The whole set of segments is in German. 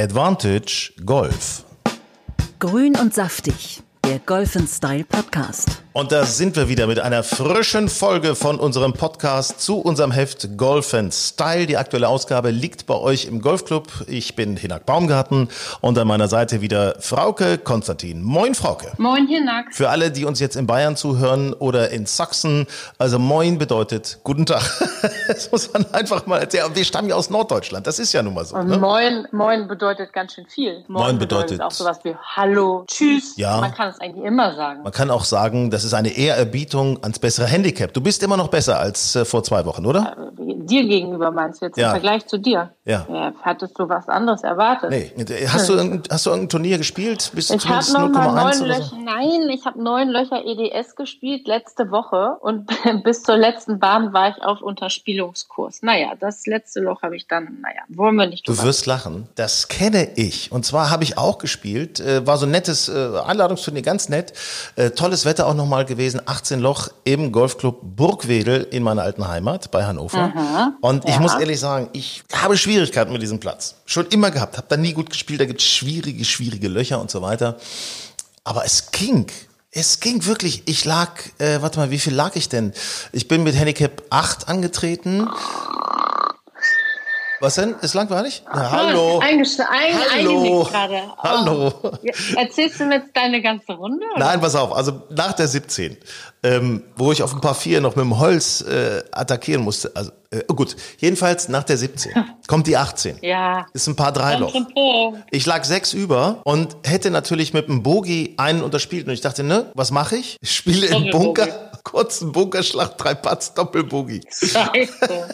Advantage Golf. Grün und saftig, der Golf Style Podcast. Und da sind wir wieder mit einer frischen Folge von unserem Podcast zu unserem Heft Golf Style. Die aktuelle Ausgabe liegt bei euch im Golfclub. Ich bin Hinak Baumgarten und an meiner Seite wieder Frauke Konstantin. Moin Frauke. Moin Hinak. Für alle, die uns jetzt in Bayern zuhören oder in Sachsen, also Moin bedeutet Guten Tag. Das muss man einfach mal erzählen. Wir stammen ja aus Norddeutschland, das ist ja nun mal so. Ne? Moin, Moin bedeutet ganz schön viel. Moin bedeutet- auch sowas wie Hallo, Tschüss. Ja. Man kann es eigentlich immer sagen. Man kann auch sagen, das ist eine Ehrerbietung ans bessere Handicap. Du bist immer noch besser als äh, vor zwei Wochen, oder? Dir gegenüber meinst du jetzt Ja. im Vergleich zu dir? Ja. hattest du was anderes erwartet? Nee. Hast du, irgendein- hast du irgendein Turnier gespielt? Bist du Ich habe zumindest noch mal 0,1 neun Löcher. so? Nein, ich habe neun Löcher EDS gespielt letzte Woche und bis zur letzten Bahn war ich auf Unterspielungskurs. Naja, das letzte Loch habe ich dann, naja, wollen wir nicht Du wirst lachen. Das kenne ich. Und zwar habe ich auch gespielt. Äh, war so ein nettes äh, Einladungsturnier, ganz nett. Äh, tolles Wetter auch nochmal gewesen. 18 Loch im Golfclub Burgwedel in meiner alten Heimat bei Hannover. Und ich ja. muss ehrlich sagen, ich habe Schwierigkeiten mit diesem Platz. Schon immer gehabt. Habe da nie gut gespielt. Da gibt es schwierige, schwierige Löcher und so weiter. Aber es ging. Es ging wirklich. Ich lag, äh, warte mal, wie viel lag ich denn? Ich bin mit Handicap 8 angetreten. Was denn? Ist langweilig? Na, hallo. Eingesch ein, Hallo. gerade. Oh. Hallo. Erzählst du mir jetzt deine ganze Runde? Oder? Nein, pass auf. Also nach der 17, ähm, wo ich auf ein paar Vier noch mit dem Holz äh, attackieren musste. Also äh, gut, jedenfalls nach der 17 kommt die 18. Ja. Ist ein paar Dreiloch. Kommt schon vor. Ich lag sechs über und hätte natürlich mit dem Bogi einen unterspielt. Und ich dachte, ne, was mache ich? Ich spiele im. Bunker, kurzen Bunkerschlag, drei Putts, Doppelbogi. Scheiße.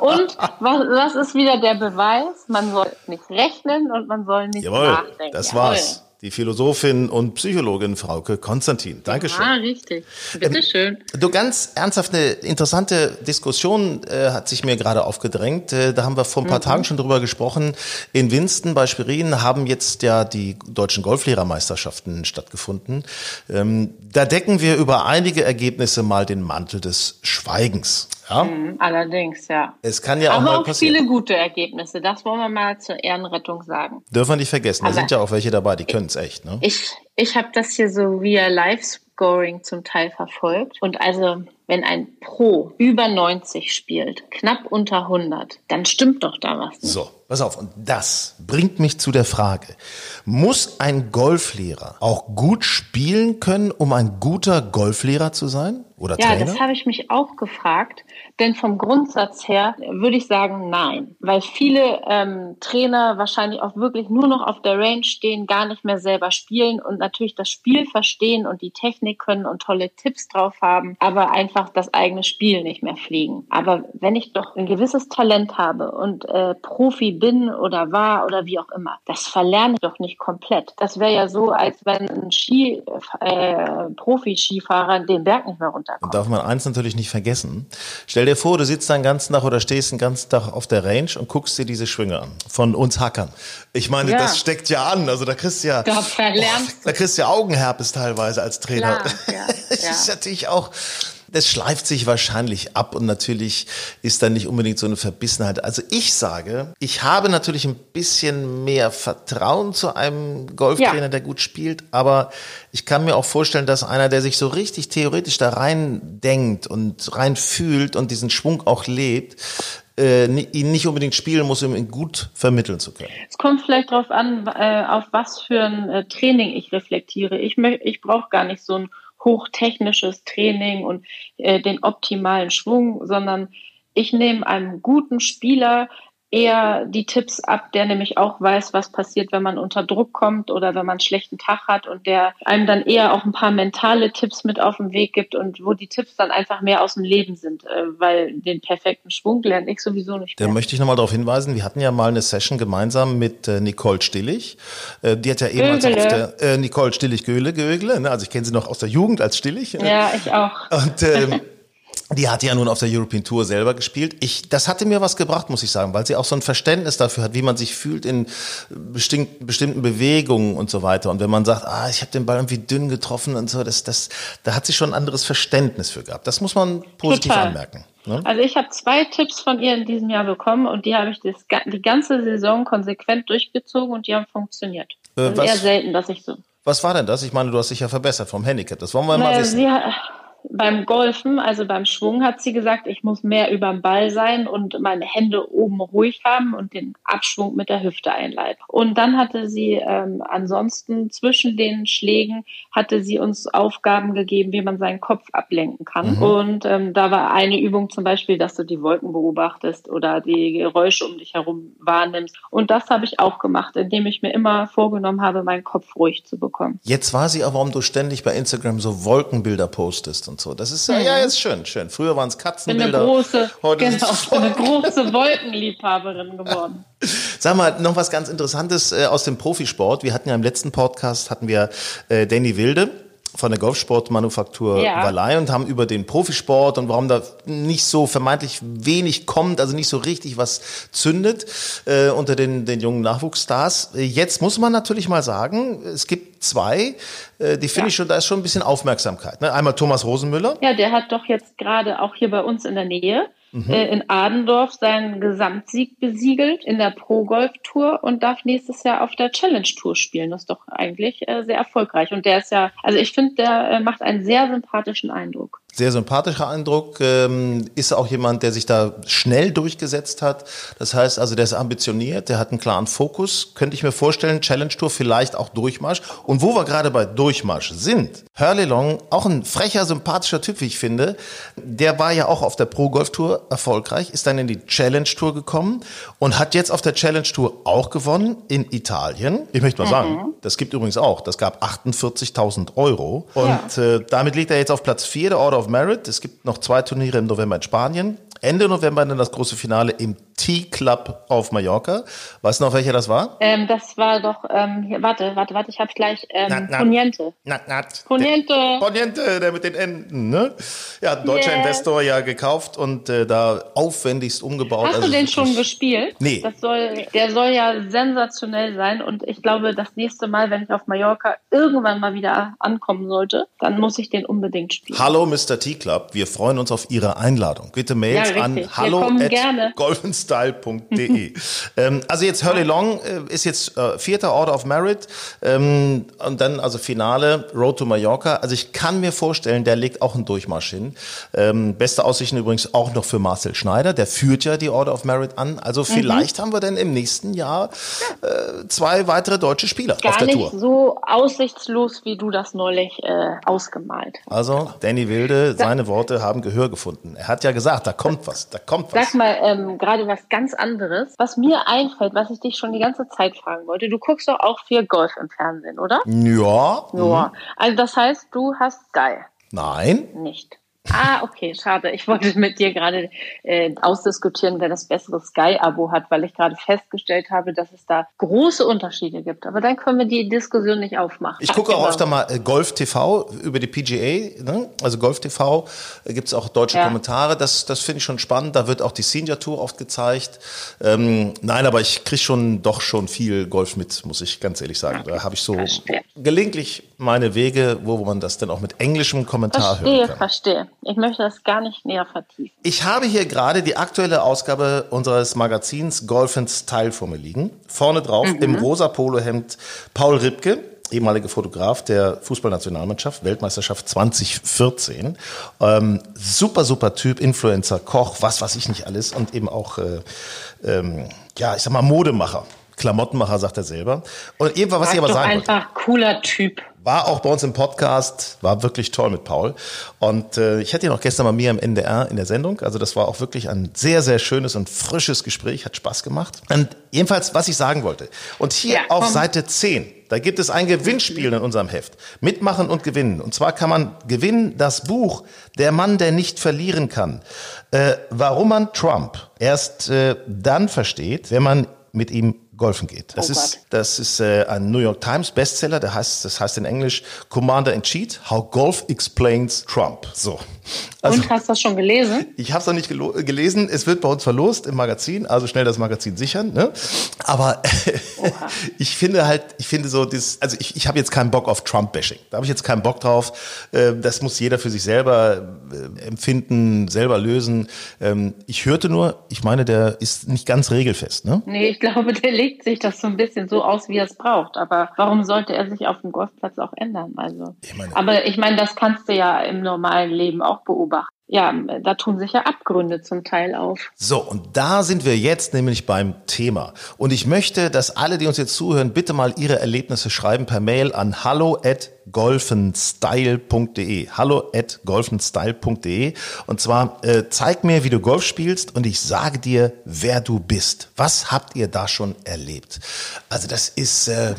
Und was, was ist wieder der Beweis? Man soll nicht rechnen und man soll nicht Jawohl, nachdenken. das war's. Die Philosophin und Psychologin Frauke Konstantin. Dankeschön. Ah, richtig. Bitteschön. Du ganz ernsthaft eine interessante Diskussion äh, hat sich mir gerade aufgedrängt. Äh, da haben wir vor ein paar Tagen schon drüber gesprochen. In Winston bei Schwerin haben jetzt ja die deutschen Golflehrermeisterschaften stattgefunden. Ähm, da decken wir über einige Ergebnisse mal den Mantel des Schweigens. Ja? Mhm, Allerdings, ja. Es kann ja auch Aber mal auch passieren. viele gute Ergebnisse. Das wollen wir mal zur Ehrenrettung sagen. Dürfen wir nicht vergessen. Da Aber- sind ja auch welche dabei, die können es echt. Ne? Ich, ich habe das hier so via Live-Scoring zum Teil verfolgt. Und also, wenn ein Pro über 90 spielt, knapp unter 100, dann stimmt doch da was nicht. So, pass auf. Und das bringt mich zu der Frage, muss ein Golflehrer auch gut spielen können, um ein guter Golflehrer zu sein? Oder Ja, Trainer? das habe ich mich auch gefragt. Denn vom Grundsatz her würde ich sagen, nein. Weil viele ähm, Trainer wahrscheinlich auch wirklich nur noch auf der Range stehen, gar nicht mehr selber spielen und natürlich das Spiel verstehen und die Technik können und tolle Tipps drauf haben, aber einfach das eigene Spiel nicht mehr fliegen. Aber wenn ich doch ein gewisses Talent habe und äh, Profi bin oder war oder wie auch immer, das verlerne ich doch nicht komplett. Das wäre ja so, als wenn ein Ski, äh, Profi-Skifahrer den Berg nicht mehr runterkommt. Und darf man eins natürlich nicht vergessen. Stell dir vor, du sitzt den ganzen Tag oder stehst den ganzen Tag auf der Range und guckst dir diese Schwünge an. Von uns Hackern. Ich meine, Ja. das steckt ja an. Also da kriegst du ja, Da verlernst da kriegst du ja Augenherpes teilweise als Trainer. Klar, ja, Das ja. ist natürlich auch, das schleift sich wahrscheinlich ab und natürlich ist da nicht unbedingt so eine Verbissenheit. Also ich sage, ich habe natürlich ein bisschen mehr Vertrauen zu einem Golftrainer, Ja. der gut spielt, aber ich kann mir auch vorstellen, dass einer, der sich so richtig theoretisch da rein denkt und rein fühlt und diesen Schwung auch lebt, äh, ihn nicht unbedingt spielen muss, um ihn gut vermitteln zu können. Es kommt vielleicht darauf an, äh, auf was für ein äh, Training ich reflektiere. Ich, ich brauche gar nicht so ein hochtechnisches Training und äh, den optimalen Schwung, sondern ich nehme einem guten Spieler eher die Tipps ab, der nämlich auch weiß, was passiert, wenn man unter Druck kommt oder wenn man einen schlechten Tag hat und der einem dann eher auch ein paar mentale Tipps mit auf den Weg gibt und wo die Tipps dann einfach mehr aus dem Leben sind, äh, weil den perfekten Schwung lerne ich sowieso nicht Da mehr. möchte ich nochmal darauf hinweisen, wir hatten ja mal eine Session gemeinsam mit äh, Nicole Stillig. Äh, die hat ja ehemals Gögele. auf der, äh, Nicole Stillig-Göhle, Gögle, ne? also ich kenne sie noch aus der Jugend als Stillig. Ja, ich auch. Und ähm, die hat ja nun auf der European Tour selber gespielt. Ich, das hatte mir was gebracht, muss ich sagen, weil sie auch so ein Verständnis dafür hat, wie man sich fühlt in bestimmten, bestimmten Bewegungen und so weiter. Und wenn man sagt, ah, ich habe den Ball irgendwie dünn getroffen und so, das, das, da hat sie schon ein anderes Verständnis für gehabt. Das muss man positiv Total. anmerken. Ne? Also ich habe zwei Tipps von ihr in diesem Jahr bekommen und die habe ich das, die ganze Saison konsequent durchgezogen und die haben funktioniert. Äh, das was- eher selten, dass ich so. Was war denn das? Ich meine, du hast dich ja verbessert vom Handicap. Das wollen wir mal Naja, wissen. sie, beim Golfen, also beim Schwung, hat sie gesagt, ich muss mehr über den Ball sein und meine Hände oben ruhig haben und den Abschwung mit der Hüfte einleiten. Und dann hatte sie ähm, ansonsten zwischen den Schlägen hatte sie uns Aufgaben gegeben, wie man seinen Kopf ablenken kann. Und ähm, da war eine Übung zum Beispiel, dass du die Wolken beobachtest oder die Geräusche um dich herum wahrnimmst. Und das habe ich auch gemacht, indem ich mir immer vorgenommen habe, meinen Kopf ruhig zu bekommen. Jetzt weiß ich auch, warum du ständig bei Instagram so Wolkenbilder postest und so. Das ist ja, ja ist schön, schön. Früher waren es bin eine Katzenbilder. große, heute genau, ist eine große Wolkenliebhaberin geworden. Sag mal, noch was ganz Interessantes äh, aus dem Profisport. Wir hatten ja im letzten Podcast hatten wir äh, Danny Wilde von der Golfsportmanufaktur Ja. Valais und haben über den Profisport und warum da nicht so vermeintlich wenig kommt, also nicht so richtig was zündet äh, unter den, den jungen Nachwuchsstars. Jetzt muss man natürlich mal sagen, es gibt zwei, äh, die finde Ja. ich schon, da ist schon ein bisschen Aufmerksamkeit. Ne? Einmal Thomas Rosenmüller. Ja, der hat doch jetzt gerade auch hier bei uns in der Nähe äh, in Adendorf seinen Gesamtsieg besiegelt in der Pro Golf Tour und darf nächstes Jahr auf der Challenge Tour spielen. Das ist doch eigentlich äh, sehr erfolgreich. Und der ist ja, also ich finde, der äh, macht einen sehr sympathischen Eindruck. Sehr sympathischer Eindruck, ähm, ist auch jemand, der sich da schnell durchgesetzt hat. Das heißt also, der ist ambitioniert, der hat einen klaren Fokus. Könnte ich mir vorstellen, Challenge Tour vielleicht auch Durchmarsch. Und wo wir gerade bei Durchmarsch sind, Hurley Long, auch ein frecher, sympathischer Typ, wie ich finde, der war ja auch auf der Pro Golf Tour erfolgreich, ist dann in die Challenge Tour gekommen und hat jetzt auf der Challenge Tour auch gewonnen in Italien. Ich möchte mal sagen, das gibt übrigens auch, das gab 48.000 Euro. Und äh, damit liegt er jetzt auf Platz 4 der Order of Merit. Es gibt noch zwei Turniere im November in Spanien. Ende November dann das große Finale im T-Club auf Mallorca. Weißt du noch, welcher das war? Ähm, das war doch, ähm, hier, warte, warte, warte, ich habe gleich ähm, Na, na. Poniente. Nat, nat. Poniente. Poniente, der mit den Enden, ne? Ja, deutscher Yes. Investor ja gekauft und äh, da aufwendigst umgebaut. Hast Also du den schon gespielt? Nee. Das soll, der soll ja sensationell sein und ich glaube, das nächste Mal, wenn ich auf Mallorca irgendwann mal wieder ankommen sollte, dann muss ich den unbedingt spielen. Hallo Mr. T-Club, wir freuen uns auf Ihre Einladung. Bitte Mails Ja, an hallo at gerne. golfenstyle.de. ähm, also jetzt Hurley Long äh, ist jetzt äh, vierter Order of Merit ähm, und dann also Finale Road to Mallorca. Also ich kann mir vorstellen, der legt auch einen Durchmarsch hin. Ähm, beste Aussichten übrigens auch noch für Marcel Schneider, der führt ja die Order of Merit an. Also Mhm. vielleicht haben wir dann im nächsten Jahr äh, zwei weitere deutsche Spieler auf Gar der nicht Tour. so aussichtslos, wie du das neulich äh, ausgemalt hast. Also Danny Wilde, seine Worte haben Gehör gefunden. Er hat ja gesagt, da kommt was, da kommt was. Sag mal, ähm, gerade was ganz anderes, was mir einfällt, was ich dich schon die ganze Zeit fragen wollte. Du guckst doch auch viel Golf im Fernsehen, oder? Ja, Ja. Also das heißt, du hast Sky nein. nicht. Ah, okay, schade. Ich wollte mit dir gerade äh, ausdiskutieren, wer das bessere Sky-Abo hat, weil ich gerade festgestellt habe, dass es da große Unterschiede gibt. Aber dann können wir die Diskussion nicht aufmachen. Ich gucke auch öfter mal äh, Golf TV über die PGA, ne? also Golf TV äh, gibt's auch deutsche Ja. Kommentare, das, das finde ich schon spannend, da wird auch die Senior Tour oft gezeigt. Ähm, nein, aber ich kriege schon doch schon viel Golf mit, muss ich ganz ehrlich sagen. Da habe ich so Verstehe. gelegentlich meine Wege, wo man das dann auch mit englischem Kommentar hören Verstehe, kann. verstehe. Ich möchte das gar nicht näher vertiefen. Ich habe hier gerade die aktuelle Ausgabe unseres Magazins Golf and Style vor mir liegen. Vorne drauf im rosa Polohemd Paul Ripke, ehemaliger Fotograf der Fußballnationalmannschaft, Weltmeisterschaft 2014. Ähm, super, super Typ, Influencer, Koch, was weiß ich nicht alles und eben auch, äh, ähm, ja, ich sag mal Modemacher. Klamottenmacher, sagt er selber. Und eben, was ich Sag aber doch sagen wollte. einfach cooler Typ. War auch bei uns im Podcast, war wirklich toll mit Paul. Und äh, ich hatte ihn auch gestern bei mir im NDR in der Sendung. Also das war auch wirklich ein sehr, sehr schönes und frisches Gespräch, hat Spaß gemacht. Und jedenfalls, was ich sagen wollte. Und hier Ja, auf. Seite 10, da gibt es ein Gewinnspiel in unserem Heft. Mitmachen und gewinnen. Und zwar kann man gewinnen das Buch Der Mann, der nicht verlieren kann. Äh, warum man Trump erst äh, dann versteht, wenn man mit ihm golfen geht. Das Oh ist. Das ist äh, ein New York Times Bestseller. Der heißt, das heißt in Englisch Commander in Chief: How Golf Explains Trump. So. Also, Und hast du das schon gelesen? Ich habe es noch nicht gelesen. Es wird bei uns verlost im Magazin, also schnell das Magazin sichern. Ne? Aber ich finde halt, ich finde so, das, also ich, ich habe jetzt keinen Bock auf Trump-Bashing. Da habe ich jetzt keinen Bock drauf. Äh, das muss jeder für sich selber äh, empfinden, selber lösen. Ähm, ich hörte nur, ich meine, der ist nicht ganz regelfest. Ne? Nee, ich glaube, der legt sich das so ein bisschen so aus, wie er es braucht. Aber warum sollte er sich auf dem Golfplatz auch ändern? Also, ich meine, aber ich meine, das kannst du ja im normalen Leben auch beobachten ja, da tun sich ja Abgründe zum Teil auf. So, und da sind wir jetzt nämlich beim Thema. Und ich möchte, dass alle, die uns jetzt zuhören, bitte mal ihre Erlebnisse schreiben per Mail an hallo at golfenstyle.de. Hallo at golfenstyle.de. Und zwar äh, zeig mir, wie du Golf spielst und ich sage dir, wer du bist. Was habt ihr da schon erlebt? Also das ist... Äh,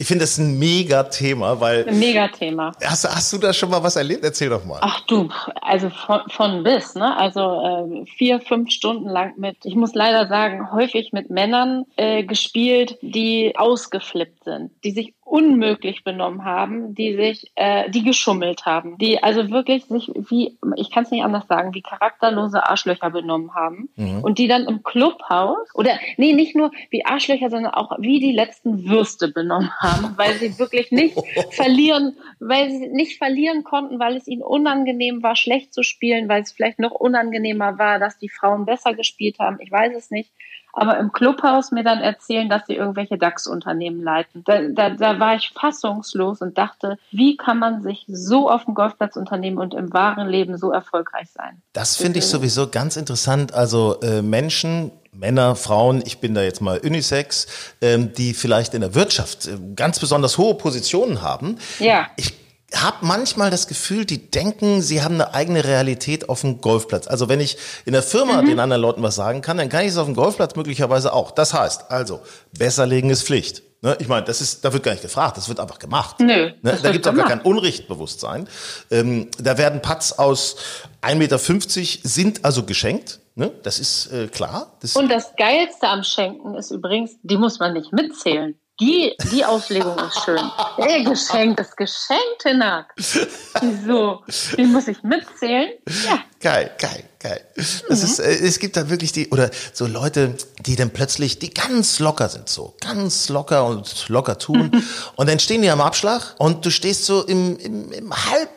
ich finde das ein Mega-Thema, weil. Ein Mega-Thema. Hast, hast du da schon mal was erlebt? Erzähl doch mal. Ach du, also von, von bis, ne? Also äh, vier, fünf Stunden lang mit, ich muss leider sagen, häufig mit Männern äh, gespielt, die ausgeflippt sind, die sich unmöglich benommen haben, die sich, äh, die geschummelt haben, die also wirklich sich wie, ich kann es nicht anders sagen, wie charakterlose Arschlöcher benommen haben mhm. und die dann im Clubhaus oder nee, nicht nur wie Arschlöcher, sondern auch wie die letzten Würste benommen haben, weil sie wirklich nicht verlieren, weil sie nicht verlieren konnten, weil es ihnen unangenehm war, schlecht zu spielen, weil es vielleicht noch unangenehmer war, dass die Frauen besser gespielt haben. Ich weiß es nicht aber im Clubhaus mir dann erzählen, dass sie irgendwelche DAX-Unternehmen leiten. Da, da, da war ich fassungslos und dachte, wie kann man sich so auf dem Golfplatz unternehmen und im wahren Leben so erfolgreich sein? Das finde ich sowieso ganz interessant. Also äh, Menschen, Männer, Frauen, ich bin da jetzt mal Unisex, ähm, die vielleicht in der Wirtschaft äh, ganz besonders hohe Positionen haben. Ja. Ich habe manchmal das Gefühl, die denken, sie haben eine eigene Realität auf dem Golfplatz. Also wenn ich in der Firma mhm. den anderen Leuten was sagen kann, dann kann ich es auf dem Golfplatz möglicherweise auch. Das heißt, also, besser legen ist Pflicht. Ne, ich meine, das ist, da wird gar nicht gefragt, das wird einfach gemacht. Nö, ne, da gibt es auch gar kein Unrichtbewusstsein. Ähm, da werden Putts aus 1,50 Meter sind also geschenkt. Ne? Das ist äh, klar. Das Und das Geilste am Schenken ist übrigens, die muss man nicht mitzählen. Die, die Auslegung ist schön. Ey, Geschenk, das Geschenk, Tinak. Wieso? Den muss ich mitzählen? Ja. Geil, geil, geil. Das mhm. ist, äh, es gibt da wirklich die, oder so Leute, die dann plötzlich, die ganz locker sind, so ganz locker und locker tun. und dann stehen die am Abschlag und du stehst so im, im, im halb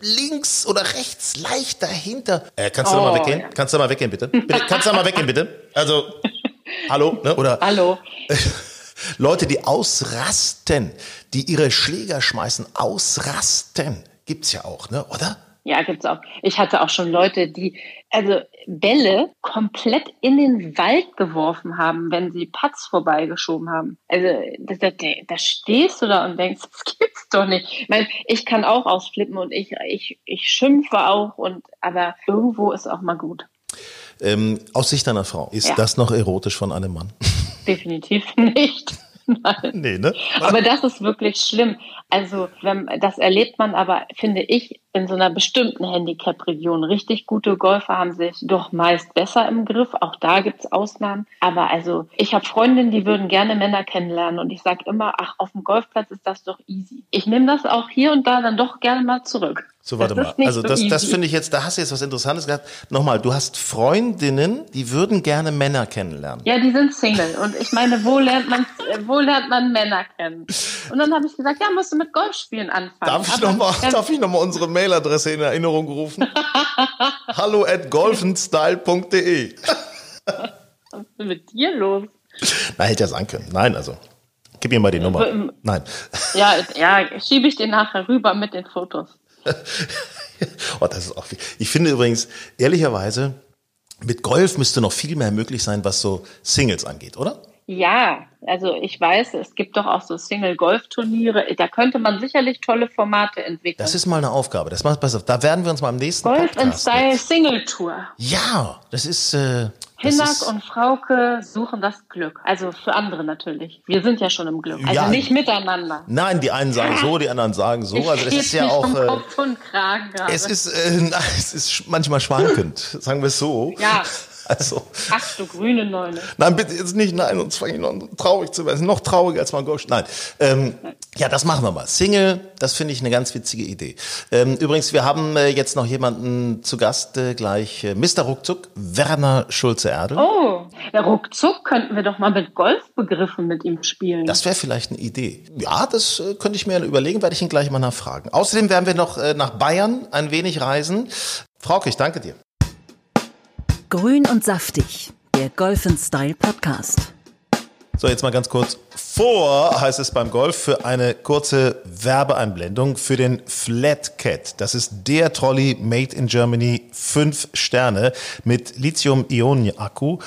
links oder rechts leicht dahinter. Äh, kannst du oh, da mal weggehen? Ja. Kannst du da mal weggehen, bitte? bitte? Kannst du da mal weggehen, bitte? Also, hallo, ne? Oder? Hallo. Leute, die ausrasten, die ihre Schläger schmeißen, ausrasten. Gibt's ja auch, ne? Oder? Ja, gibt's auch. Ich hatte auch schon Leute, die also Bälle komplett in den Wald geworfen haben, wenn sie Patz vorbeigeschoben haben. Also da, da, da stehst du da und denkst, das gibt's doch nicht. Ich meine, ich kann auch ausflippen und ich, ich, ich schimpfe auch und aber irgendwo ist auch mal gut. Ähm, aus Sicht einer Frau, ist ja. das noch erotisch von einem Mann? Definitiv nicht. Nein. Nee, ne? Aber das ist wirklich schlimm. Also, wenn, das erlebt man aber, finde ich, in so einer bestimmten Handicap-Region. Richtig gute Golfer haben sich doch meist besser im Griff. Auch da gibt's Ausnahmen. Aber also, ich habe Freundinnen, die würden gerne Männer kennenlernen. Und ich sage immer, ach, auf dem Golfplatz ist das doch easy. Ich nehme das auch hier und da dann doch gerne mal zurück. So, warte mal. Also so das, das finde ich jetzt, da hast du jetzt was Interessantes gehabt. Nochmal, du hast Freundinnen, die würden gerne Männer kennenlernen. Ja, die sind Single. Und ich meine, wo lernt man, wo lernt man Männer kennen? Und dann habe ich gesagt, ja, musst du mit Golfspielen anfangen. Darf ich nochmal noch unsere Mailadresse in Erinnerung rufen? Hallo at golfenstyle.de. Was ist denn mit dir los? Na, hätte ja sagen können. Nein, also. Gib mir mal die Nummer. Nein. Ja, ja, schiebe ich dir nachher rüber mit den Fotos. oh, das ist auch viel. Ich finde übrigens, ehrlicherweise, mit Golf müsste noch viel mehr möglich sein, was so Singles angeht, oder? Ja, also ich weiß, es gibt doch auch so Single-Golf-Turniere. Da könnte man sicherlich tolle Formate entwickeln. Das ist mal eine Aufgabe. Das macht pass auf, da werden wir uns mal am nächsten Golf Podcast Style Single Tour. Ja, das ist. Äh, Hinnack und Frauke suchen das Glück. Also für andere natürlich. Wir sind ja schon im Glück. Also ja, nicht miteinander. Nein, die einen sagen so, die anderen sagen so. Ich also das ist ja auch. Äh, Kopf und Kragen es ist, äh, es ist manchmal schwankend, sagen wir es so. Ja. Also. Ach du grüne Neune. Nein, bitte jetzt nicht, nein, sonst fange ich noch traurig zu werden. Noch trauriger als mein Golf. Nein. Ähm, ja, das machen wir mal. Single, das finde ich eine ganz witzige Idee. Ähm, übrigens, wir haben äh, jetzt noch jemanden zu Gast, äh, gleich äh, Mr. Ruckzuck, Werner Schulze-Erdel. Oh, ja, ruckzuck könnten wir doch mal mit Golfbegriffen mit ihm spielen. Das wäre vielleicht eine Idee. Ja, das äh, könnte ich mir überlegen, werde ich ihn gleich mal nachfragen. Außerdem werden wir noch äh, nach Bayern ein wenig reisen. Frauke, ich danke dir. Grün und saftig, der Golf Style Podcast. So, jetzt mal ganz kurz. Vor heißt es beim Golf für eine kurze Werbeeinblendung für den Flat Cat. Das ist der Trolley made in Germany, fünf Sterne mit Lithium-Ionen-Akku.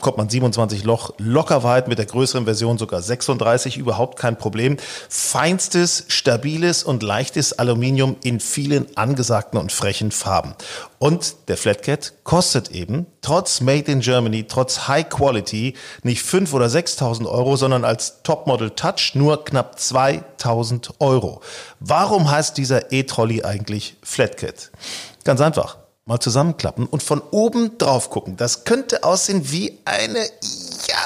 Kommt man 27 Loch locker weit, mit der größeren Version sogar 36, überhaupt kein Problem. Feinstes, stabiles und leichtes Aluminium in vielen angesagten und frechen Farben. Und der Flatcat kostet eben, trotz Made in Germany, trotz High Quality, nicht 5.000 oder 6.000 Euro, sondern als Topmodel Touch nur knapp 2.000 Euro. Warum heißt dieser E-Trolley eigentlich Flatcat? Ganz einfach. Mal zusammenklappen und von oben drauf gucken. Das könnte aussehen wie eine, ja,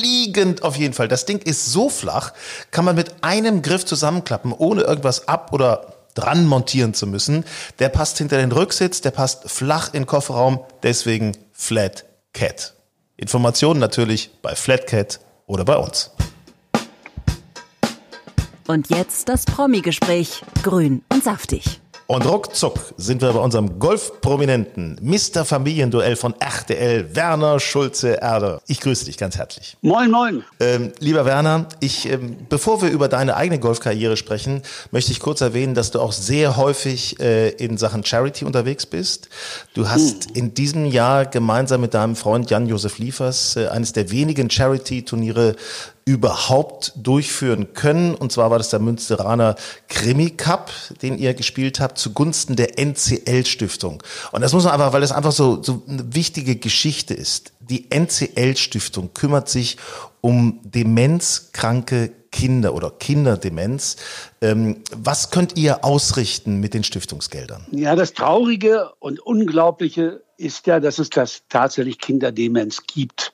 liegend auf jeden Fall. Das Ding ist so flach, kann man mit einem Griff zusammenklappen, ohne irgendwas ab oder dran montieren zu müssen. Der passt hinter den Rücksitz, der passt flach in den Kofferraum, deswegen Flat Cat. Informationen natürlich bei Flatcat oder bei uns. Und jetzt das Promi-Gespräch. Grün und saftig. Und ruckzuck sind wir bei unserem Golfprominenten, Mr. Familienduell von RTL, Werner Schulze-Erder. Ich grüße dich ganz herzlich. Moin, moin. Ähm, lieber Werner, ich, ähm, bevor wir über deine eigene Golfkarriere sprechen, möchte ich kurz erwähnen, dass du auch sehr häufig äh, in Sachen Charity unterwegs bist. Du hast hm. in diesem Jahr gemeinsam mit deinem Freund Jan-Josef Liefers äh, eines der wenigen Charity-Turniere überhaupt durchführen können. Und zwar war das der Münsteraner Krimi Cup, den ihr gespielt habt, zugunsten der NCL Stiftung. Und das muss man einfach, weil das einfach so, so eine wichtige Geschichte ist. Die NCL Stiftung kümmert sich um demenzkranke Kinder oder Kinderdemenz. Ähm, was könnt ihr ausrichten mit den Stiftungsgeldern? Ja, das Traurige und Unglaubliche ist ja, dass es das tatsächlich Kinderdemenz gibt.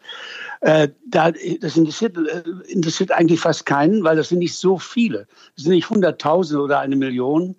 Äh, da, das interessiert, äh, interessiert eigentlich fast keinen, weil das sind nicht so viele. Das sind nicht Hunderttausende oder eine Million.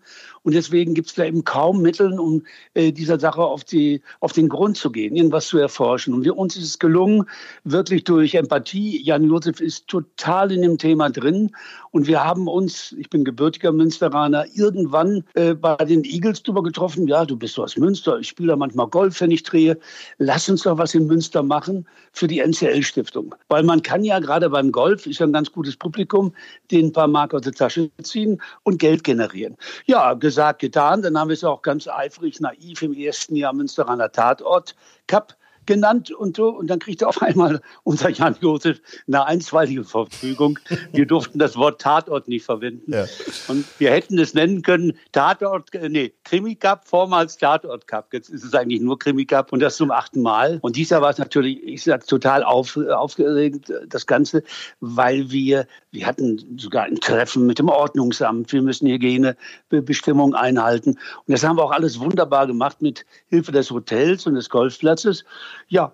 Und deswegen gibt es da eben kaum Mittel, um äh, dieser Sache auf, die, auf den Grund zu gehen, irgendwas zu erforschen. Und wir, uns ist es gelungen, wirklich durch Empathie. Jan Josef ist total in dem Thema drin. Und wir haben uns, ich bin gebürtiger Münsteraner, irgendwann äh, bei den Eagles drüber getroffen. Ja, du bist aus Münster, ich spiele da manchmal Golf, wenn ich drehe. Lass uns doch was in Münster machen für die NCL-Stiftung. Weil man kann ja gerade beim Golf, ist ja ein ganz gutes Publikum, den ein paar Mark aus der Tasche ziehen und Geld generieren. Ja, gesagt, gesagt, getan. Dann haben wir es auch ganz eifrig, naiv im ersten Jahr Münsteraner Tatort Cup genannt und so. Und dann kriegte auf einmal unser Jan Josef eine einstweilige Verfügung. Wir durften das Wort Tatort nicht verwenden. Ja. Und wir hätten es nennen können Tatort, äh, nee, Krimi Cup, vormals Tatort Cup. Jetzt ist es eigentlich nur Krimi Cup und das zum achten Mal. Und dieser war es natürlich, ich sag, total auf, aufgeregt, das Ganze, weil wir, wir hatten sogar ein Treffen mit dem Ordnungsamt. Wir müssen Hygienebestimmungen einhalten. Und das haben wir auch alles wunderbar gemacht mit Hilfe des Hotels und des Golfplatzes. Ja,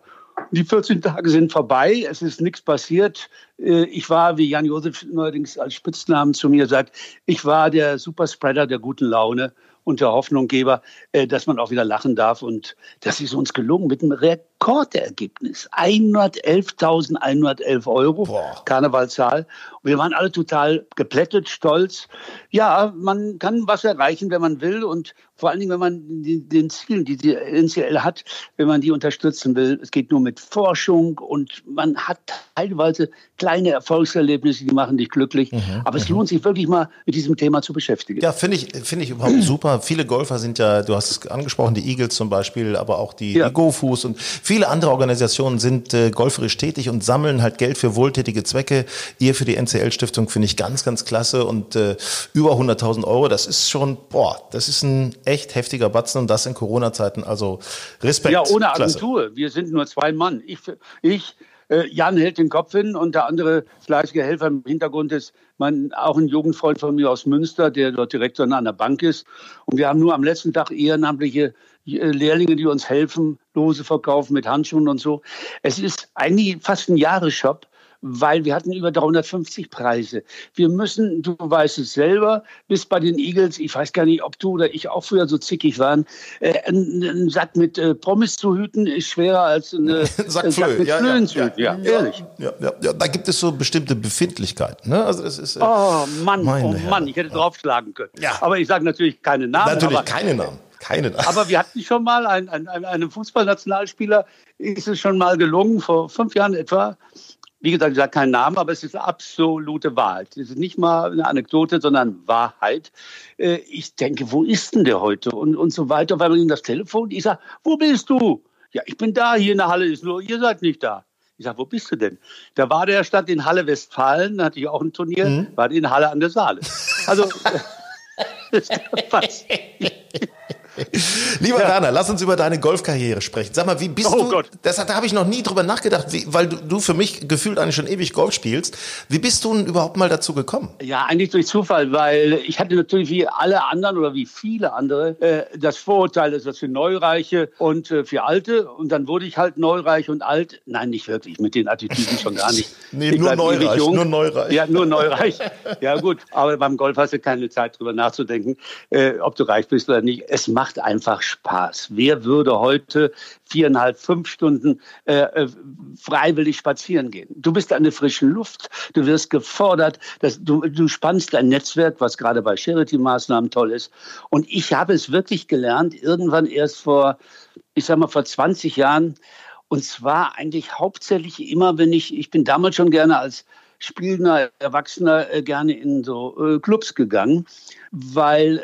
die 14 Tage sind vorbei, es ist nichts passiert. Äh, ich war, wie Jan Josef neuerdings als Spitznamen zu mir sagt, ich war der Superspreader der guten Laune und der Hoffnunggeber, äh, dass man auch wieder lachen darf. Und das ist uns gelungen mit einem Rekordergebnis. 111.111 Euro, Boah. Karnevalzahl. Und wir waren alle total geplättet, stolz. Ja, man kann was erreichen, wenn man will. Und vor allen Dingen, wenn man die, den Zielen, die die NCL hat, wenn man die unterstützen will. Es geht nur mit Forschung und man hat teilweise kleine Erfolgserlebnisse, die machen dich glücklich. Mhm, Aber es mhm. lohnt sich wirklich mal mit diesem Thema zu beschäftigen. Ja, finde ich, finde ich überhaupt super. Viele Golfer sind ja, du hast es angesprochen, die Eagles zum Beispiel, aber auch die, ja. die GoFus und viele andere Organisationen sind äh, golferisch tätig und sammeln halt Geld für wohltätige Zwecke. Ihr für die NCL-Stiftung finde ich ganz, ganz klasse und äh, über 100.000 Euro, das ist schon, boah, das ist ein echt heftiger Batzen und das in Corona-Zeiten. Also Respekt. Ja, ohne Agentur. Klasse. Wir sind nur zwei Mann. Ich, ich äh, Jan hält den Kopf hin und der andere fleißige Helfer im Hintergrund ist mein, auch ein Jugendfreund von mir aus Münster, der dort Direktor an einer Bank ist. Und wir haben nur am letzten Tag ehrenamtliche Lehrlinge, die uns helfen, Lose verkaufen mit Handschuhen und so. Es ist eigentlich fast ein Jahresshop weil wir hatten über 350 Preise. Wir müssen, du weißt es selber, bis bei den Eagles, ich weiß gar nicht, ob du oder ich auch früher so zickig waren, äh, einen Sack mit äh, Pommes zu hüten ist schwerer als eine, Sack, Sack mit ja, Flöhen zu hüten. Ja, ja, ehrlich. Ja, ja, ja, da gibt es so bestimmte Befindlichkeiten. Ne? Also es ist, äh, oh Mann, oh Mann, ich hätte draufschlagen können. Ja. Aber ich sage natürlich keine Namen. Natürlich keine Namen. Keine. Aber wir hatten schon mal einen, einen, Fußballnationalspieler, ist es schon mal gelungen, vor fünf Jahren etwa, wie gesagt, ich sage keinen Namen, aber es ist absolute Wahrheit. Es ist nicht mal eine Anekdote, sondern Wahrheit. Äh, ich denke, wo ist denn der heute? Und, und so weiter. Weil man ihm das Telefon, ich sage, wo bist du? Ja, ich bin da, hier in der Halle ist nur, ihr seid nicht da. Ich sage, wo bist du denn? Da war der Stadt in Halle Westfalen, da hatte ich auch ein Turnier, mhm. war in Halle an der Saale. Also, das passt. Lieber ja. Werner, lass uns über deine Golfkarriere sprechen. Sag mal, wie bist oh du? Gott. Das, da habe ich noch nie drüber nachgedacht, wie, weil du, du für mich gefühlt eigentlich schon ewig Golf spielst. Wie bist du denn überhaupt mal dazu gekommen? Ja, eigentlich durch Zufall, weil ich hatte natürlich wie alle anderen oder wie viele andere äh, das Vorurteil, dass das für Neureiche und äh, für Alte. Und dann wurde ich halt neureich und alt. Nein, nicht wirklich, mit den Attitüden schon gar nicht. nee, ich nur neureich, nur neureich. Ja, nur neureich. ja gut, aber beim Golf hast du keine Zeit drüber nachzudenken, äh, ob du reich bist oder nicht. Es macht macht einfach Spaß. Wer würde heute viereinhalb, fünf Stunden äh, äh, freiwillig spazieren gehen? Du bist an der frischen Luft, du wirst gefordert, dass du, du spannst dein Netzwerk, was gerade bei Charity-Maßnahmen toll ist. Und ich habe es wirklich gelernt, irgendwann erst vor, ich sag mal, vor 20 Jahren. Und zwar eigentlich hauptsächlich immer, wenn ich, ich bin damals schon gerne als spielender Erwachsener äh, gerne in so äh, Clubs gegangen, weil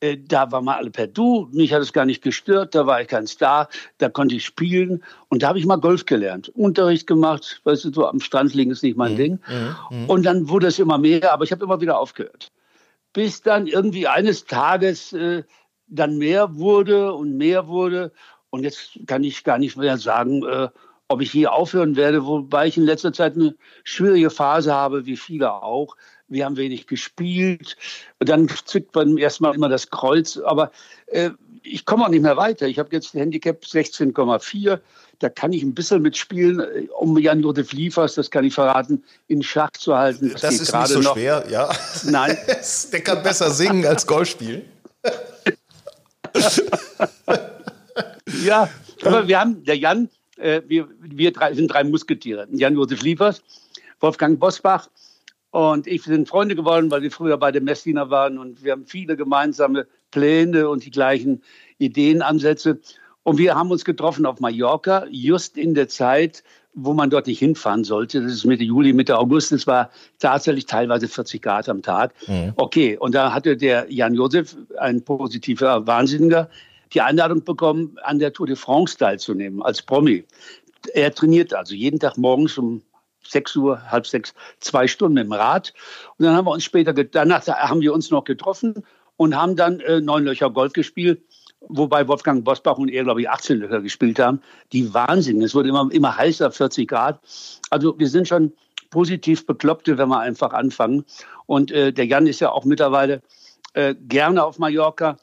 äh, äh, da war mal alle per Du, mich hat es gar nicht gestört, da war ich kein Star, da konnte ich spielen und da habe ich mal Golf gelernt, Unterricht gemacht, weißt du, so am Strand liegen ist nicht mein mhm. Ding. Mhm. mhm. Und dann wurde es immer mehr, aber ich habe immer wieder aufgehört. Bis dann irgendwie eines Tages äh, dann mehr wurde und mehr wurde und jetzt kann ich gar nicht mehr sagen, äh, ob ich hier aufhören werde, wobei ich in letzter Zeit eine schwierige Phase habe, wie viele auch. Wir haben wenig gespielt. Dann zückt man erstmal immer das Kreuz. Aber äh, ich komme auch nicht mehr weiter. Ich habe jetzt ein Handicap 16,4. Da kann ich ein bisschen mitspielen, um Jan-Josef Liefers, das kann ich verraten, in Schach zu halten. Das, das ist nicht so noch. schwer, ja. Nein. Der kann besser singen als Golf spielen. ja, aber wir haben, der Jan, äh, wir, wir drei, sind drei Musketiere. Jan-Josef Liefers, Wolfgang Bosbach und ich sind Freunde geworden, weil wir früher bei den Messdiener waren und wir haben viele gemeinsame Pläne und die gleichen Ideenansätze. Und wir haben uns getroffen auf Mallorca, just in der Zeit, wo man dort nicht hinfahren sollte. Das ist Mitte Juli, Mitte August. Es war tatsächlich teilweise 40 Grad am Tag. Mhm. Okay, und da hatte der Jan Josef, ein positiver Wahnsinniger, die Einladung bekommen, an der Tour de France teilzunehmen, als Promi. Er trainiert also jeden Tag morgens um 6 Uhr, halb sechs, zwei Stunden dem Rad. Und dann haben wir uns später, danach haben wir uns noch getroffen und haben dann äh, neun Löcher Golf gespielt, wobei Wolfgang Bosbach und er, glaube ich, 18 Löcher gespielt haben. Die Wahnsinn. Es wurde immer, immer heißer, 40 Grad. Also wir sind schon positiv Bekloppte, wenn wir einfach anfangen. Und äh, der Jan ist ja auch mittlerweile äh, gerne auf Mallorca.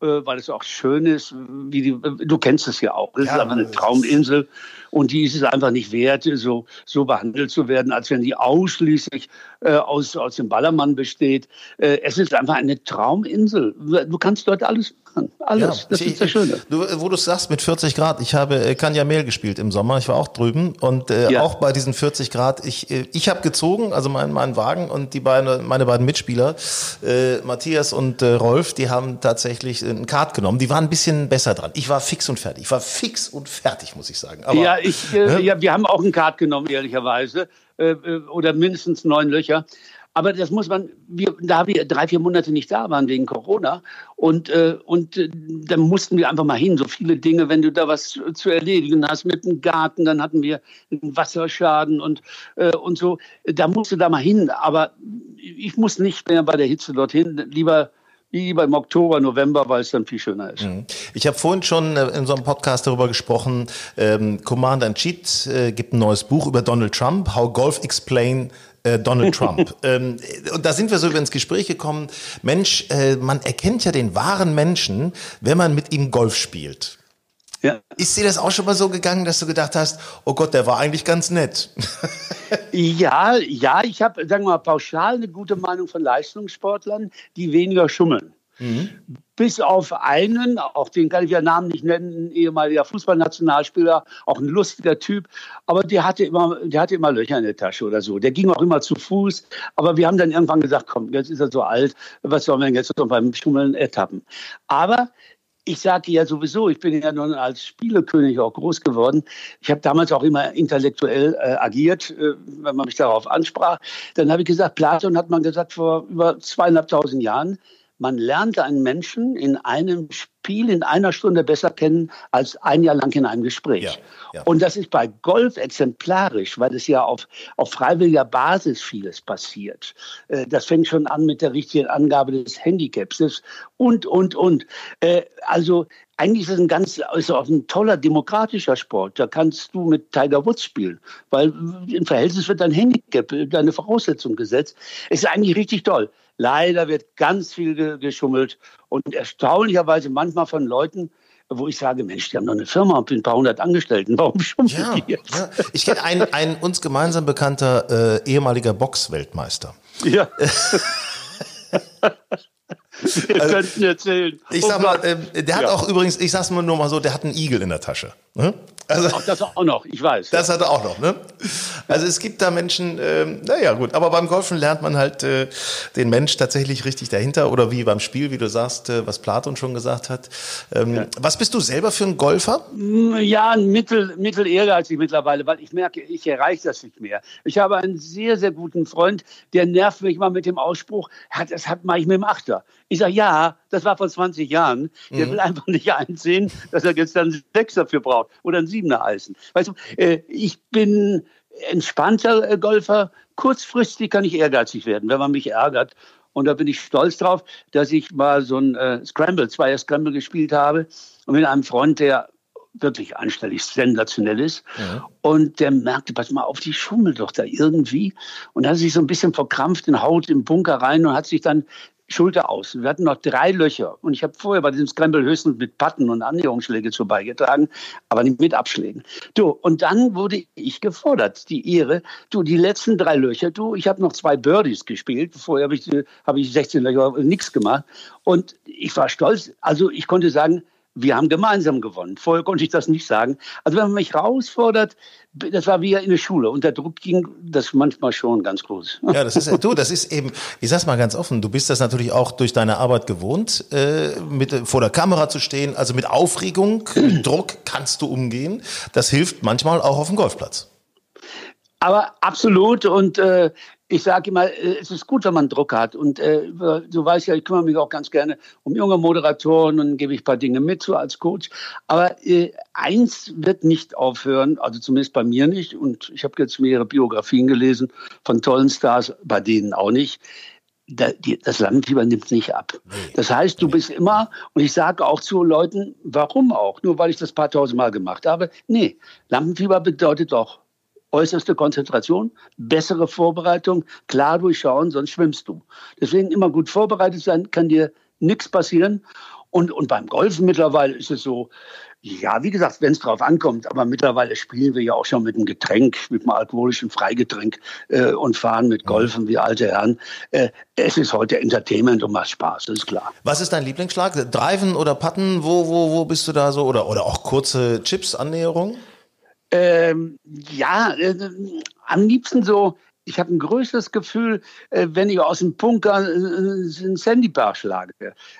Äh, weil es auch schön ist, wie die, du kennst es ja auch. Es ja, ist einfach eine Trauminsel und die ist es einfach nicht wert, so, so behandelt zu werden, als wenn sie ausschließlich äh, aus, aus dem Ballermann besteht. Äh, es ist einfach eine Trauminsel. Du kannst dort alles machen. Alles. Ja, das ich, ist das Schöne. Du, wo du sagst, mit 40 Grad, ich habe äh, Kanja Mehl gespielt im Sommer. Ich war auch drüben und äh, ja. auch bei diesen 40 Grad. Ich, äh, ich habe gezogen, also meinen mein Wagen und die beiden, meine beiden Mitspieler, äh, Matthias und Rolf, die haben tatsächlich einen Kart genommen. Die waren ein bisschen besser dran. Ich war fix und fertig. Ich war fix und fertig, muss ich sagen. Aber, ja, ich, äh, ja, wir haben auch einen Kart genommen, ehrlicherweise. Äh, äh, oder mindestens neun Löcher. Aber das muss man, wir, da wir drei, vier Monate nicht da waren wegen Corona und, äh, und äh, dann mussten wir einfach mal hin. So viele Dinge, wenn du da was zu, zu erledigen hast mit dem Garten, dann hatten wir einen Wasserschaden und, äh, und so. Da musst du da mal hin. Aber ich muss nicht mehr bei der Hitze dorthin. Lieber lieber im Oktober, November, weil es dann viel schöner ist. Mhm. Ich habe vorhin schon äh, in so einem Podcast darüber gesprochen, ähm, Commander in Cheat äh, gibt ein neues Buch über Donald Trump, How Golf Explain äh, Donald Trump. ähm, und da sind wir so über ins Gespräch gekommen. Mensch, äh, man erkennt ja den wahren Menschen, wenn man mit ihm Golf spielt. Ja. Ist dir das auch schon mal so gegangen, dass du gedacht hast, oh Gott, der war eigentlich ganz nett? ja, ja, ich habe, sagen wir mal, pauschal eine gute Meinung von Leistungssportlern, die weniger schummeln. Mhm. Bis auf einen, auch den kann ich ja Namen nicht nennen, ein ehemaliger Fußballnationalspieler, auch ein lustiger Typ, aber der hatte immer, der hatte immer Löcher in der Tasche oder so. Der ging auch immer zu Fuß, aber wir haben dann irgendwann gesagt, komm, jetzt ist er so alt, was sollen wir denn jetzt noch beim Schummeln ertappen? Aber ich sage ja sowieso, ich bin ja nun als Spielekönig auch groß geworden. Ich habe damals auch immer intellektuell äh, agiert, äh, wenn man mich darauf ansprach. Dann habe ich gesagt, Platon hat man gesagt vor über zweieinhalbtausend Jahren, man lernte einen Menschen in einem Spiel in einer Stunde besser kennen als ein Jahr lang in einem Gespräch. Ja, ja. Und das ist bei Golf exemplarisch, weil es ja auf, auf freiwilliger Basis vieles passiert. Äh, das fängt schon an mit der richtigen Angabe des Handicaps und, und, und. Äh, also eigentlich ist es ein ganz, ist auch ein toller demokratischer Sport. Da kannst du mit Tiger Woods spielen, weil im Verhältnis wird dein Handicap, deine Voraussetzung gesetzt. Es ist eigentlich richtig toll. Leider wird ganz viel geschummelt und erstaunlicherweise manchmal von Leuten, wo ich sage, Mensch, die haben doch eine Firma mit ein paar hundert Angestellten, warum schummeln ja, die jetzt? Ja. Ich kenne einen, einen uns gemeinsam bekannter äh, ehemaliger Boxweltmeister. Ja. Wir also, könnten erzählen. Ich sag mal, äh, der hat ja. auch übrigens, ich sag's nur mal so, der hat einen Igel in der Tasche. Ne? Also, Ach, das auch noch, ich weiß. Das hat er auch noch, ne? Also es gibt da Menschen, ähm, naja gut, aber beim Golfen lernt man halt äh, den Mensch tatsächlich richtig dahinter oder wie beim Spiel, wie du sagst, äh, was Platon schon gesagt hat. Ähm, ja. Was bist du selber für ein Golfer? Mm, ja, ein mittel, mittel ehrgeizig mittlerweile, weil ich merke, ich erreiche das nicht mehr. Ich habe einen sehr, sehr guten Freund, der nervt mich mal mit dem Ausspruch, das hat mache ich mit dem Achter. Ich sage, ja, das war vor 20 Jahren. Der mhm. will einfach nicht einsehen, dass er jetzt dann sechs dafür braucht oder ein Siebener Eisen. Weißt du, äh, ich bin entspannter äh, Golfer. Kurzfristig kann ich ehrgeizig werden, wenn man mich ärgert. Und da bin ich stolz drauf, dass ich mal so ein äh, Scramble, zweier Scramble gespielt habe. Und mit einem Freund, der wirklich anständig, sensationell ist. Ja. Und der merkte, pass mal auf, die schummelt doch da irgendwie. Und hat sich so ein bisschen verkrampft in Haut im Bunker rein und hat sich dann Schulter aus. Wir hatten noch drei Löcher. Und ich habe vorher bei diesem Scramble höchstens mit Patten und Annäherungsschläge zu beigetragen, aber nicht mit Abschlägen. Du, und dann wurde ich gefordert, die Ehre. Du, die letzten drei Löcher, du, ich habe noch zwei Birdies gespielt. Vorher habe ich, hab ich 16 Löcher nichts gemacht. Und ich war stolz. Also ich konnte sagen, wir haben gemeinsam gewonnen. Vorher konnte ich das nicht sagen. Also wenn man mich herausfordert, das war wie in der Schule. Und der Druck ging das manchmal schon ganz groß. Ja, das ist du, das ist eben, ich sag's mal ganz offen, du bist das natürlich auch durch deine Arbeit gewohnt, äh, mit vor der Kamera zu stehen. Also mit Aufregung, mit Druck kannst du umgehen. Das hilft manchmal auch auf dem Golfplatz. Aber absolut und äh, ich sage immer, äh, es ist gut, wenn man Druck hat. Und äh, du weißt ja, ich kümmere mich auch ganz gerne um junge Moderatoren und gebe ich ein paar Dinge mit so als Coach. Aber äh, eins wird nicht aufhören, also zumindest bei mir nicht. Und ich habe jetzt mehrere Biografien gelesen von tollen Stars, bei denen auch nicht. Das Lampenfieber nimmt nicht ab. Das heißt, du bist immer, und ich sage auch zu Leuten, warum auch? Nur weil ich das paar tausend Mal gemacht habe. Nee, Lampenfieber bedeutet doch äußerste Konzentration, bessere Vorbereitung, klar durchschauen, sonst schwimmst du. Deswegen immer gut vorbereitet sein, kann dir nichts passieren. Und, und beim Golfen mittlerweile ist es so, ja, wie gesagt, wenn es drauf ankommt, aber mittlerweile spielen wir ja auch schon mit einem Getränk, mit einem alkoholischen Freigetränk äh, und fahren mit Golfen wie alte Herren. Äh, es ist heute Entertainment und macht Spaß, das ist klar. Was ist dein Lieblingsschlag? Driven oder Putten? Wo, wo, wo bist du da so? Oder, oder auch kurze Chips-Annäherung? Ähm, ja, äh, am liebsten so, ich habe ein größeres Gefühl, äh, wenn ich aus dem Bunker äh, einen Sandybar schlage.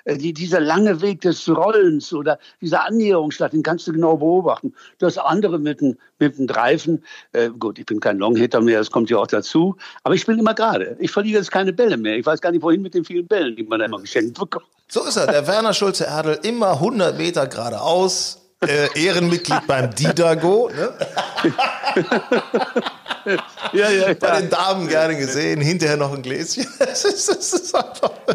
Äh, die, dieser lange Weg des Rollens oder dieser Annäherungsschlag, den kannst du genau beobachten. Das andere mit dem, mit Dreifen, äh, gut, ich bin kein Longhitter mehr, das kommt ja auch dazu, aber ich spiele immer gerade. Ich verliere jetzt keine Bälle mehr. Ich weiß gar nicht, wohin mit den vielen Bällen, die man da immer geschenkt bekommt. So ist er, der Werner Schulze-Erdl, immer 100 Meter geradeaus, äh, Ehrenmitglied beim Didago. Ne? ja, ja, Bei den Damen gerne gesehen, hinterher noch ein Gläschen. Das ist, das ist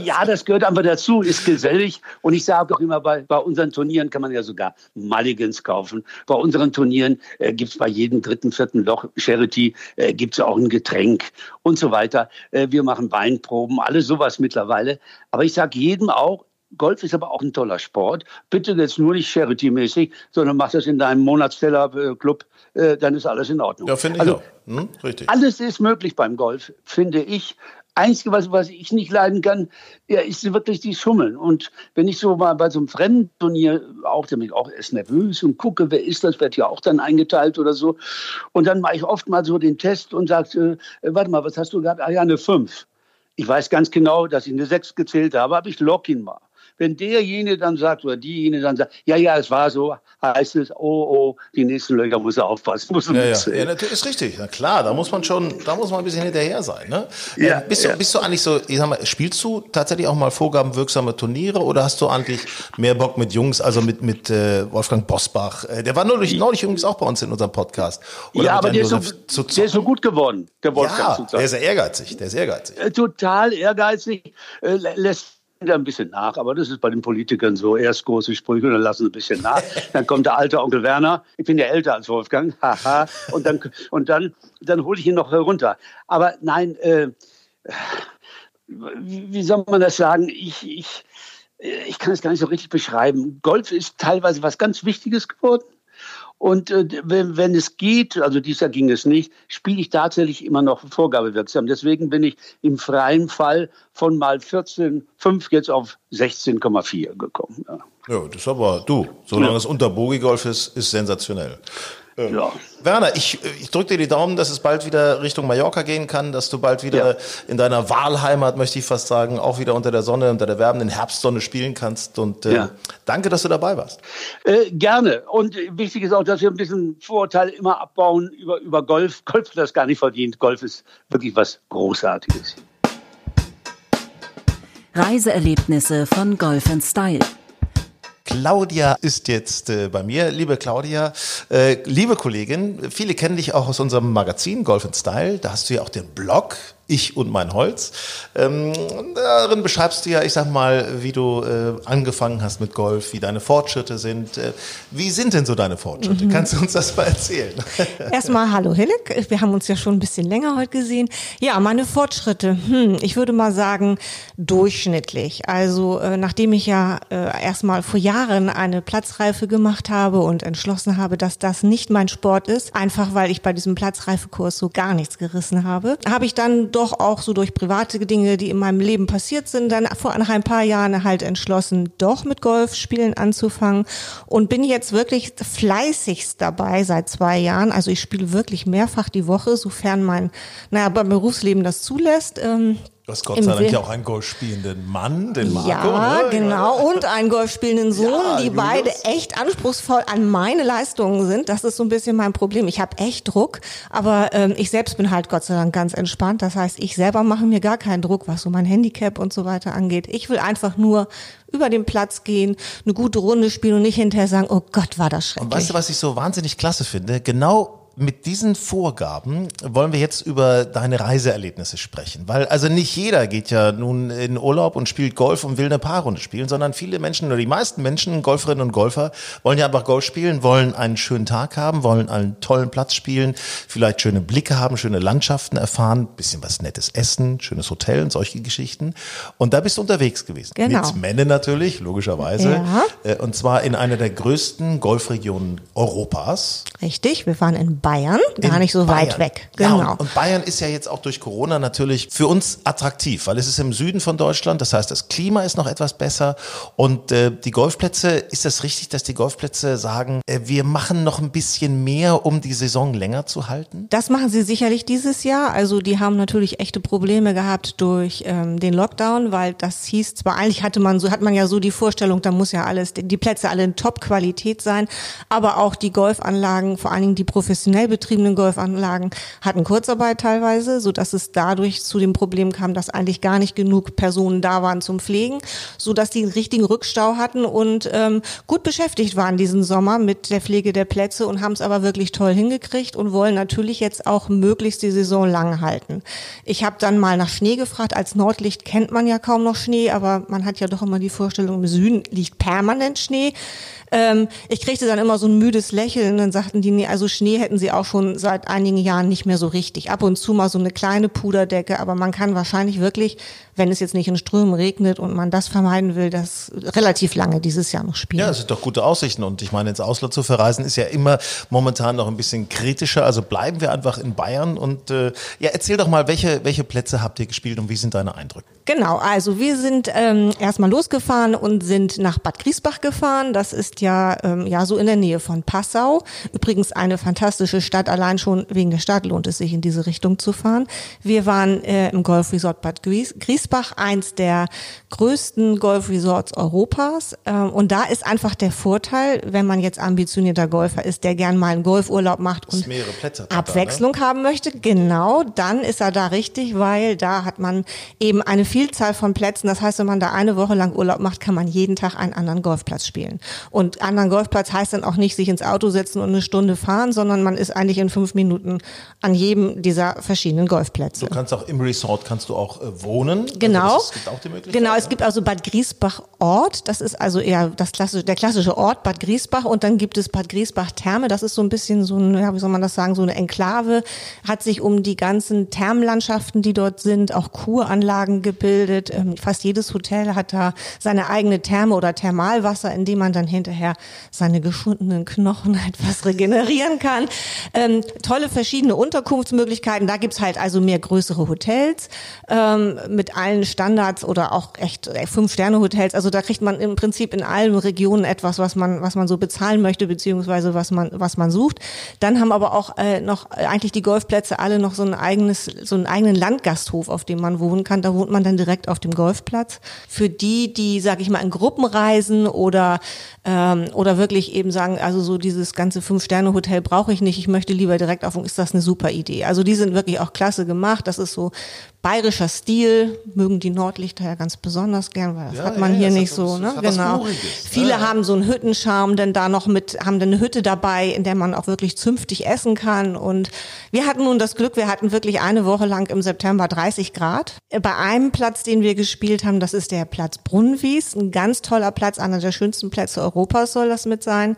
ja, das gehört einfach dazu, ist gesellig. Und ich sage auch immer, bei, bei unseren Turnieren kann man ja sogar Mulligans kaufen. Bei unseren Turnieren äh, gibt es bei jedem dritten, vierten Loch Charity äh, gibt es auch ein Getränk und so weiter. Äh, wir machen Weinproben, alles sowas mittlerweile. Aber ich sage jedem auch, Golf ist aber auch ein toller Sport. Bitte jetzt nur nicht charity-mäßig, sondern mach das in deinem Monatsteller-Club, äh, dann ist alles in Ordnung. Ja, finde ich also, auch. Hm, richtig. Alles ist möglich beim Golf, finde ich. Einzige, was, was ich nicht leiden kann, ja, ist wirklich die Schummeln. Und wenn ich so mal bei so einem Fremdenturnier auch, damit auch erst nervös und gucke, wer ist das, wird ja auch dann eingeteilt oder so. Und dann mache ich oft mal so den Test und sage, äh, warte mal, was hast du gehabt? Ah ja, eine 5. Ich weiß ganz genau, dass ich eine 6 gezählt habe, aber ich lock ihn mal. Wenn derjenige dann sagt oder diejenige dann sagt, ja, ja, es war so, heißt es, oh, oh, die nächsten Löcher muss er aufpassen. Muss er ja, ja. ja, natürlich ist richtig. Na klar, da muss man schon, da muss man ein bisschen hinterher sein. Ne? Ja, äh, bist, du, ja. bist du eigentlich so, ich sag mal, spielst du tatsächlich auch mal vorgabenwirksame Turniere oder hast du eigentlich mehr Bock mit Jungs, also mit, mit äh, Wolfgang Bosbach? Äh, der war neulich, neulich übrigens auch bei uns in unserem Podcast. Oder ja, aber der ist, so, zu, der ist so gut geworden, der Wolfgang. Ja, der ist ehrgeizig, der ist ehrgeizig. Äh, total ehrgeizig, äh, lässt ein bisschen nach, aber das ist bei den Politikern so. Erst große Sprüche, dann lassen sie ein bisschen nach. Dann kommt der alte Onkel Werner. Ich bin ja älter als Wolfgang. Haha. und dann, und dann, dann hole ich ihn noch herunter. Aber nein, äh, wie soll man das sagen? Ich, ich, ich kann es gar nicht so richtig beschreiben. Golf ist teilweise was ganz Wichtiges geworden. Und äh, wenn, wenn es geht, also dieses Jahr ging es nicht, spiele ich tatsächlich immer noch vorgabewirksam. Deswegen bin ich im freien Fall von mal 14,5 jetzt auf 16,4 gekommen. Ja. ja, das ist aber du, solange ja. es unter Bogi-Golf ist, ist sensationell. Ja. Werner, ich, ich drücke dir die Daumen, dass es bald wieder Richtung Mallorca gehen kann, dass du bald wieder ja. in deiner Wahlheimat, möchte ich fast sagen, auch wieder unter der Sonne, unter der wärmenden Herbstsonne spielen kannst. Und äh, ja. danke, dass du dabei warst. Äh, gerne. Und wichtig ist auch, dass wir ein bisschen Vorurteile immer abbauen über, über Golf. Golf hat das gar nicht verdient. Golf ist wirklich was Großartiges. Reiseerlebnisse von Golf Style. Claudia ist jetzt äh, bei mir. Liebe Claudia, äh, liebe Kollegin, viele kennen dich auch aus unserem Magazin Golf Style. Da hast du ja auch den Blog ich und mein Holz. Ähm, darin beschreibst du ja, ich sag mal, wie du äh, angefangen hast mit Golf, wie deine Fortschritte sind. Äh, wie sind denn so deine Fortschritte? Mhm. Kannst du uns das mal erzählen? Erstmal hallo Hillek, wir haben uns ja schon ein bisschen länger heute gesehen. Ja, meine Fortschritte, hm, ich würde mal sagen durchschnittlich. Also äh, nachdem ich ja äh, erstmal vor Jahren eine Platzreife gemacht habe und entschlossen habe, dass das nicht mein Sport ist, einfach weil ich bei diesem Platzreifekurs so gar nichts gerissen habe, habe ich dann doch auch so durch private Dinge, die in meinem Leben passiert sind, dann vor ein paar Jahren halt entschlossen, doch mit Golfspielen anzufangen und bin jetzt wirklich fleißigst dabei seit zwei Jahren. Also ich spiele wirklich mehrfach die Woche, sofern mein, naja, beim Berufsleben das zulässt. Ähm, Du hast Gott sei Dank ja auch einen golfspielenden Mann, den Marco. Ja, ne? genau. Und einen golfspielenden Sohn, ja, die Julius. beide echt anspruchsvoll an meine Leistungen sind. Das ist so ein bisschen mein Problem. Ich habe echt Druck, aber ähm, ich selbst bin halt Gott sei Dank ganz entspannt. Das heißt, ich selber mache mir gar keinen Druck, was so mein Handicap und so weiter angeht. Ich will einfach nur über den Platz gehen, eine gute Runde spielen und nicht hinterher sagen, oh Gott, war das schrecklich. Und weißt du, was ich so wahnsinnig klasse finde? Genau mit diesen Vorgaben wollen wir jetzt über deine Reiseerlebnisse sprechen. Weil also nicht jeder geht ja nun in Urlaub und spielt Golf und will eine Paarrunde spielen, sondern viele Menschen oder die meisten Menschen, Golferinnen und Golfer, wollen ja einfach Golf spielen, wollen einen schönen Tag haben, wollen einen tollen Platz spielen, vielleicht schöne Blicke haben, schöne Landschaften erfahren, bisschen was Nettes essen, schönes Hotel und solche Geschichten. Und da bist du unterwegs gewesen. Genau. Mit Männer natürlich, logischerweise. Ja. Äh, und zwar in einer der größten Golfregionen Europas. Richtig, wir waren in Bayern, gar in nicht so Bayern. weit weg. Genau. Ja, und Bayern ist ja jetzt auch durch Corona natürlich für uns attraktiv, weil es ist im Süden von Deutschland, das heißt, das Klima ist noch etwas besser und äh, die Golfplätze, ist das richtig, dass die Golfplätze sagen, äh, wir machen noch ein bisschen mehr, um die Saison länger zu halten? Das machen sie sicherlich dieses Jahr. Also die haben natürlich echte Probleme gehabt durch ähm, den Lockdown, weil das hieß zwar eigentlich hatte man so hat man ja so die Vorstellung, da muss ja alles die Plätze alle in Top-Qualität sein, aber auch die Golfanlagen, vor allen Dingen die professionellen traditionell betriebenen Golfanlagen hatten Kurzarbeit teilweise, so dass es dadurch zu dem Problem kam, dass eigentlich gar nicht genug Personen da waren zum Pflegen, so dass die einen richtigen Rückstau hatten und ähm, gut beschäftigt waren diesen Sommer mit der Pflege der Plätze und haben es aber wirklich toll hingekriegt und wollen natürlich jetzt auch möglichst die Saison lang halten. Ich habe dann mal nach Schnee gefragt. Als Nordlicht kennt man ja kaum noch Schnee, aber man hat ja doch immer die Vorstellung, im Süden liegt permanent Schnee. Ähm, ich kriegte dann immer so ein müdes Lächeln dann sagten die, nee, also Schnee hätten sie auch schon seit einigen Jahren nicht mehr so richtig. Ab und zu mal so eine kleine Puderdecke, aber man kann wahrscheinlich wirklich, wenn es jetzt nicht in Strömen regnet und man das vermeiden will, das relativ lange dieses Jahr noch spielen. Ja, es sind doch gute Aussichten und ich meine, ins Ausland zu verreisen ist ja immer momentan noch ein bisschen kritischer. Also bleiben wir einfach in Bayern und äh, ja, erzähl doch mal, welche, welche Plätze habt ihr gespielt und wie sind deine Eindrücke? Genau, also wir sind ähm, erstmal losgefahren und sind nach Bad Griesbach gefahren. Das ist ja, ähm, ja so in der Nähe von Passau. Übrigens eine fantastische Stadt. Allein schon wegen der Stadt lohnt es sich in diese Richtung zu fahren. Wir waren äh, im Golfresort Bad Gries Griesbach, eins der größten Golfresorts Europas. Ähm, und da ist einfach der Vorteil, wenn man jetzt ambitionierter Golfer ist, der gern mal einen Golfurlaub macht und Plätze Abwechslung da, ne? haben möchte, genau, dann ist er da richtig, weil da hat man eben eine Vielzahl von Plätzen. Das heißt, wenn man da eine Woche lang Urlaub macht, kann man jeden Tag einen anderen Golfplatz spielen. Und anderen Golfplatz heißt dann auch nicht sich ins Auto setzen und eine Stunde fahren, sondern man ist eigentlich in fünf Minuten an jedem dieser verschiedenen Golfplätze. Du kannst auch im Resort kannst du auch äh, wohnen. Also genau. Also gibt auch die Möglichkeit. Genau, es gibt also Bad Griesbach Ort. Das ist also eher das klassische, der klassische Ort Bad Griesbach. Und dann gibt es Bad Griesbach Therme. Das ist so ein bisschen so ein, ja, wie soll man das sagen, so eine Enklave. Hat sich um die ganzen Thermenlandschaften, die dort sind, auch Kuranlagen gebildet. Ähm, fast jedes Hotel hat da seine eigene Therme oder Thermalwasser, in dem man dann hinterher seine geschundenen Knochen etwas regenerieren kann. Ähm, tolle verschiedene Unterkunftsmöglichkeiten. Da gibt's halt also mehr größere Hotels ähm, mit allen Standards oder auch echt äh, Fünf-Sterne-Hotels. Also da kriegt man im Prinzip in allen Regionen etwas, was man, was man so bezahlen möchte, beziehungsweise was man, was man sucht. Dann haben aber auch äh, noch äh, eigentlich die Golfplätze alle noch so ein eigenes, so einen eigenen Landgasthof, auf dem man wohnen kann. Da wohnt man dann direkt auf dem Golfplatz. Für die, die, sag ich mal, in Gruppen reisen oder ähm, oder wirklich eben sagen, also so dieses ganze Fünf-Sterne-Hotel brauche ich nicht, ich möchte lieber direkt auf, ist das eine super Idee. Also die sind wirklich auch klasse gemacht. Das ist so bayerischer Stil, mögen die Nordlichter ja ganz besonders gern, weil das ja, hat man ja, hier nicht so, ne? Genau. Viele ja, haben so einen Hüttencharme, denn da noch mit, haben dann eine Hütte dabei, in der man auch wirklich zünftig essen kann. Und wir hatten nun das Glück, wir hatten wirklich eine Woche lang im September 30 Grad. Bei einem Platz, den wir gespielt haben, das ist der Platz Brunnenwies, ein ganz toller Platz, einer der schönsten Plätze Europas soll das mit sein.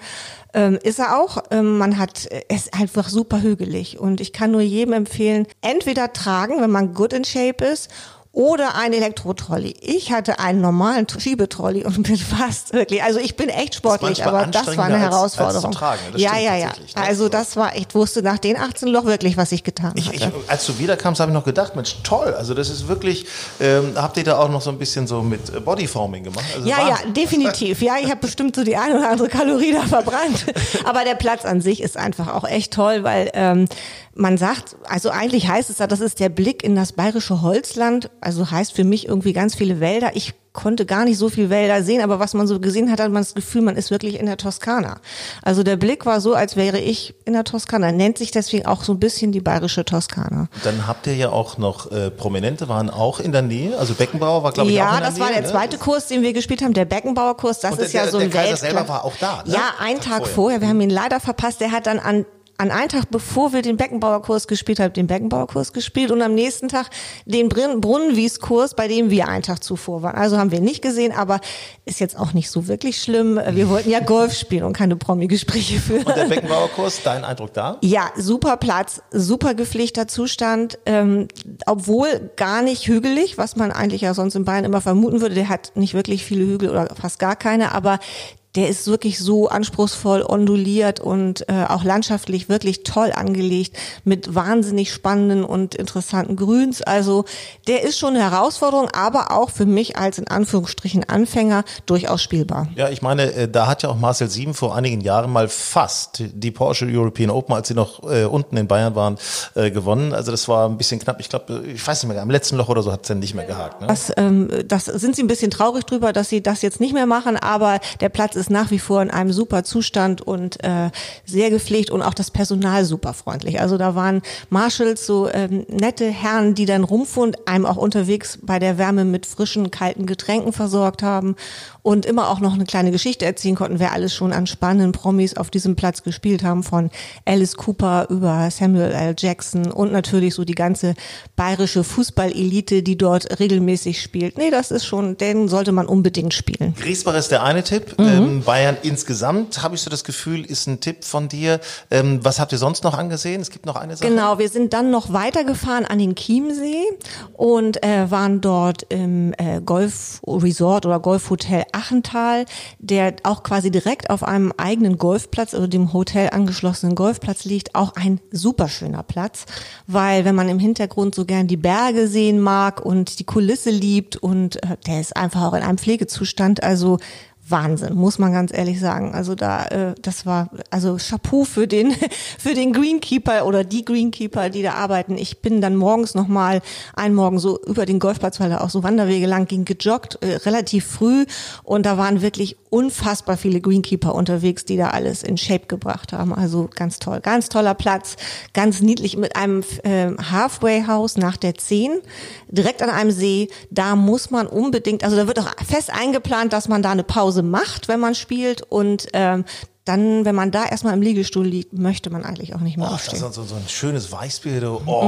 Ähm, ist er auch. Ähm, man hat, es ist einfach super hügelig und ich kann nur jedem empfehlen, entweder tragen, wenn man good in shape ist oder ein Elektrotrolley. Ich hatte einen normalen Schiebetrolley und bin fast wirklich, also ich bin echt sportlich, das aber das war eine Herausforderung. Als, als ja, ja, ja. Ne? Also das war, ich wusste nach den 18 Loch wirklich, was ich getan ich, hatte. Ich, als du wiederkamst, habe ich noch gedacht, Mensch, toll. Also das ist wirklich, ähm, habt ihr da auch noch so ein bisschen so mit äh, Bodyforming gemacht? Also ja, ja, definitiv. Ja, ich habe bestimmt so die eine oder andere Kalorie da verbrannt. aber der Platz an sich ist einfach auch echt toll, weil ähm, man sagt, also eigentlich heißt es ja, das ist der Blick in das bayerische Holzland. Also heißt für mich irgendwie ganz viele Wälder. Ich konnte gar nicht so viel Wälder sehen, aber was man so gesehen hat, hat man das Gefühl, man ist wirklich in der Toskana. Also der Blick war so, als wäre ich in der Toskana. Nennt sich deswegen auch so ein bisschen die bayerische Toskana. Dann habt ihr ja auch noch äh, Prominente, waren auch in der Nähe. Also Beckenbauer war, glaube ich, ja, auch in der Nähe. Ja, das war der ne? zweite Kurs, den wir gespielt haben, der Beckenbauer-Kurs. Das Und ist der, ja so ein Der Kaiser Weltkla selber war auch da. Ne? Ja, einen Tag, Tag vorher. vorher. Wir haben ihn leider verpasst. Der hat dann an an einem Tag, bevor wir den Beckenbauerkurs gespielt haben, den Beckenbauerkurs gespielt und am nächsten Tag den Brunnenwieskurs, bei dem wir einen Tag zuvor waren. Also haben wir nicht gesehen, aber ist jetzt auch nicht so wirklich schlimm. Wir wollten ja Golf spielen und keine Promi-Gespräche führen. Und der Beckenbauerkurs, dein Eindruck da? Ja, super Platz, super gepflegter Zustand, ähm, obwohl gar nicht hügelig, was man eigentlich ja sonst in Bayern immer vermuten würde. Der hat nicht wirklich viele Hügel oder fast gar keine, aber der ist wirklich so anspruchsvoll onduliert und äh, auch landschaftlich wirklich toll angelegt mit wahnsinnig spannenden und interessanten Grüns. Also der ist schon eine Herausforderung, aber auch für mich als in Anführungsstrichen Anfänger durchaus spielbar. Ja, ich meine, äh, da hat ja auch Marcel Sieben vor einigen Jahren mal fast die Porsche European Open, als sie noch äh, unten in Bayern waren, äh, gewonnen. Also das war ein bisschen knapp. Ich glaube, ich weiß nicht mehr, am letzten Loch oder so hat es dann nicht mehr gehakt. Ne? Das, ähm, das sind sie ein bisschen traurig drüber, dass sie das jetzt nicht mehr machen, aber der Platz ist ist nach wie vor in einem super Zustand und äh, sehr gepflegt und auch das Personal super freundlich. Also da waren Marshals so ähm, nette Herren, die dann rumfuhren, einem auch unterwegs bei der Wärme mit frischen, kalten Getränken versorgt haben und immer auch noch eine kleine Geschichte erzählen konnten, wer alles schon an spannenden Promis auf diesem Platz gespielt haben, von Alice Cooper über Samuel L. Jackson und natürlich so die ganze bayerische Fußballelite, die dort regelmäßig spielt. Nee, das ist schon, den sollte man unbedingt spielen. Griesbach ist der eine Tipp. Mhm. Ähm, Bayern insgesamt, habe ich so das Gefühl, ist ein Tipp von dir. Ähm, was habt ihr sonst noch angesehen? Es gibt noch eine Sache. Genau, wir sind dann noch weitergefahren an den Chiemsee und äh, waren dort im äh, Golf Resort oder Golfhotel Achental, der auch quasi direkt auf einem eigenen Golfplatz, also dem Hotel angeschlossenen Golfplatz liegt. Auch ein super schöner Platz, weil wenn man im Hintergrund so gern die Berge sehen mag und die Kulisse liebt und äh, der ist einfach auch in einem Pflegezustand, also Wahnsinn, muss man ganz ehrlich sagen. Also da, äh, das war also Chapeau für den für den Greenkeeper oder die Greenkeeper, die da arbeiten. Ich bin dann morgens noch mal einen Morgen so über den Golfplatz, weil da auch so Wanderwege lang ging, gejoggt, äh, relativ früh und da waren wirklich unfassbar viele Greenkeeper unterwegs, die da alles in Shape gebracht haben. Also ganz toll, ganz toller Platz, ganz niedlich mit einem äh, Halfway House nach der 10, direkt an einem See. Da muss man unbedingt, also da wird auch fest eingeplant, dass man da eine Pause macht, wenn man spielt und ähm, dann, wenn man da erstmal im Liegestuhl liegt, möchte man eigentlich auch nicht mehr oh, aufstehen. Das ist so, so ein schönes Weißbier. Oh,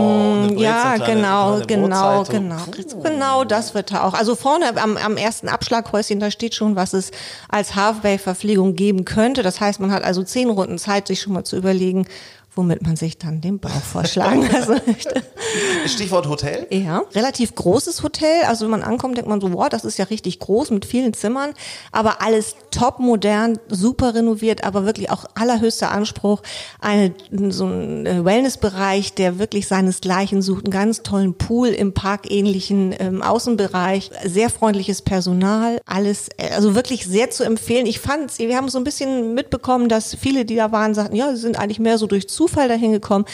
mm, ja, kleine, genau, genau, genau. Oh. Genau das wird da auch. Also vorne am, am ersten Abschlaghäuschen, da steht schon, was es als Halfway-Verpflegung geben könnte. Das heißt, man hat also zehn Runden Zeit, sich schon mal zu überlegen, womit man sich dann den Bauch vorschlagen lassen möchte. Stichwort Hotel? Ja, relativ großes Hotel. Also wenn man ankommt, denkt man so, wow, das ist ja richtig groß mit vielen Zimmern, aber alles top modern, super renoviert, aber wirklich auch allerhöchster Anspruch. Eine, so ein Wellnessbereich, der wirklich seinesgleichen sucht, einen ganz tollen Pool im parkähnlichen ähm, Außenbereich, sehr freundliches Personal, alles, äh, also wirklich sehr zu empfehlen. Ich fand, wir haben so ein bisschen mitbekommen, dass viele, die da waren, sagten, ja, sie sind eigentlich mehr so durch Zufall dahin gekommen.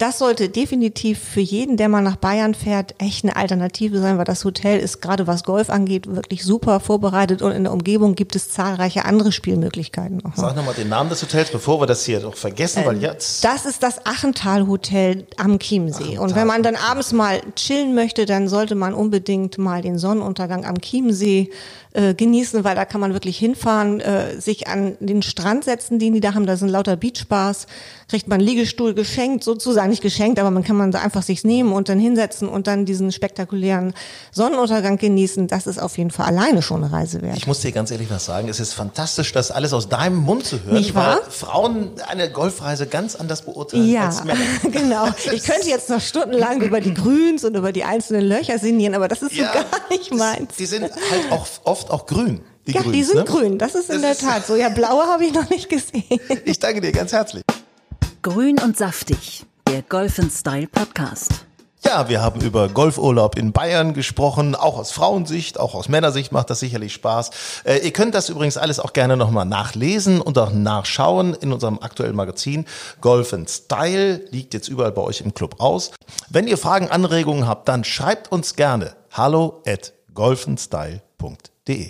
Das sollte definitiv für jeden, der mal nach Bayern fährt, echt eine Alternative sein, weil das Hotel ist gerade was Golf angeht wirklich super vorbereitet und in der Umgebung gibt es zahlreiche andere Spielmöglichkeiten. Auch. Sag nochmal den Namen des Hotels, bevor wir das hier doch vergessen, weil jetzt. Das ist das Achental Hotel am Chiemsee. Achental. Und wenn man dann abends mal chillen möchte, dann sollte man unbedingt mal den Sonnenuntergang am Chiemsee äh, genießen, weil da kann man wirklich hinfahren, äh, sich an den Strand setzen, den die da haben. Da sind lauter Beachbars, kriegt man Liegestuhl geschenkt, sozusagen nicht geschenkt, aber man kann man da einfach sich nehmen und dann hinsetzen und dann diesen spektakulären Sonnenuntergang genießen. Das ist auf jeden Fall alleine schon eine Reise wert. Ich muss dir ganz ehrlich was sagen, es ist fantastisch, das alles aus deinem Mund zu hören, nicht wahr? weil Frauen eine Golfreise ganz anders beurteilen ja, als Männer. genau. Ich könnte jetzt noch stundenlang über die Grüns und über die einzelnen Löcher sinnieren, aber das ist ja, so gar nicht meins. Die sind halt auch oft auch grün. Die ja, Grüns, die sind ne? grün, das ist in das der Tat so. Ja, blaue habe ich noch nicht gesehen. Ich danke dir ganz herzlich. Grün und saftig, der Golf Style Podcast. Ja, wir haben über Golfurlaub in Bayern gesprochen, auch aus Frauensicht, auch aus Männersicht macht das sicherlich Spaß. Äh, ihr könnt das übrigens alles auch gerne nochmal nachlesen und auch nachschauen in unserem aktuellen Magazin. Golf Style liegt jetzt überall bei euch im Club aus. Wenn ihr Fragen, Anregungen habt, dann schreibt uns gerne hallo at golfenstyle.de.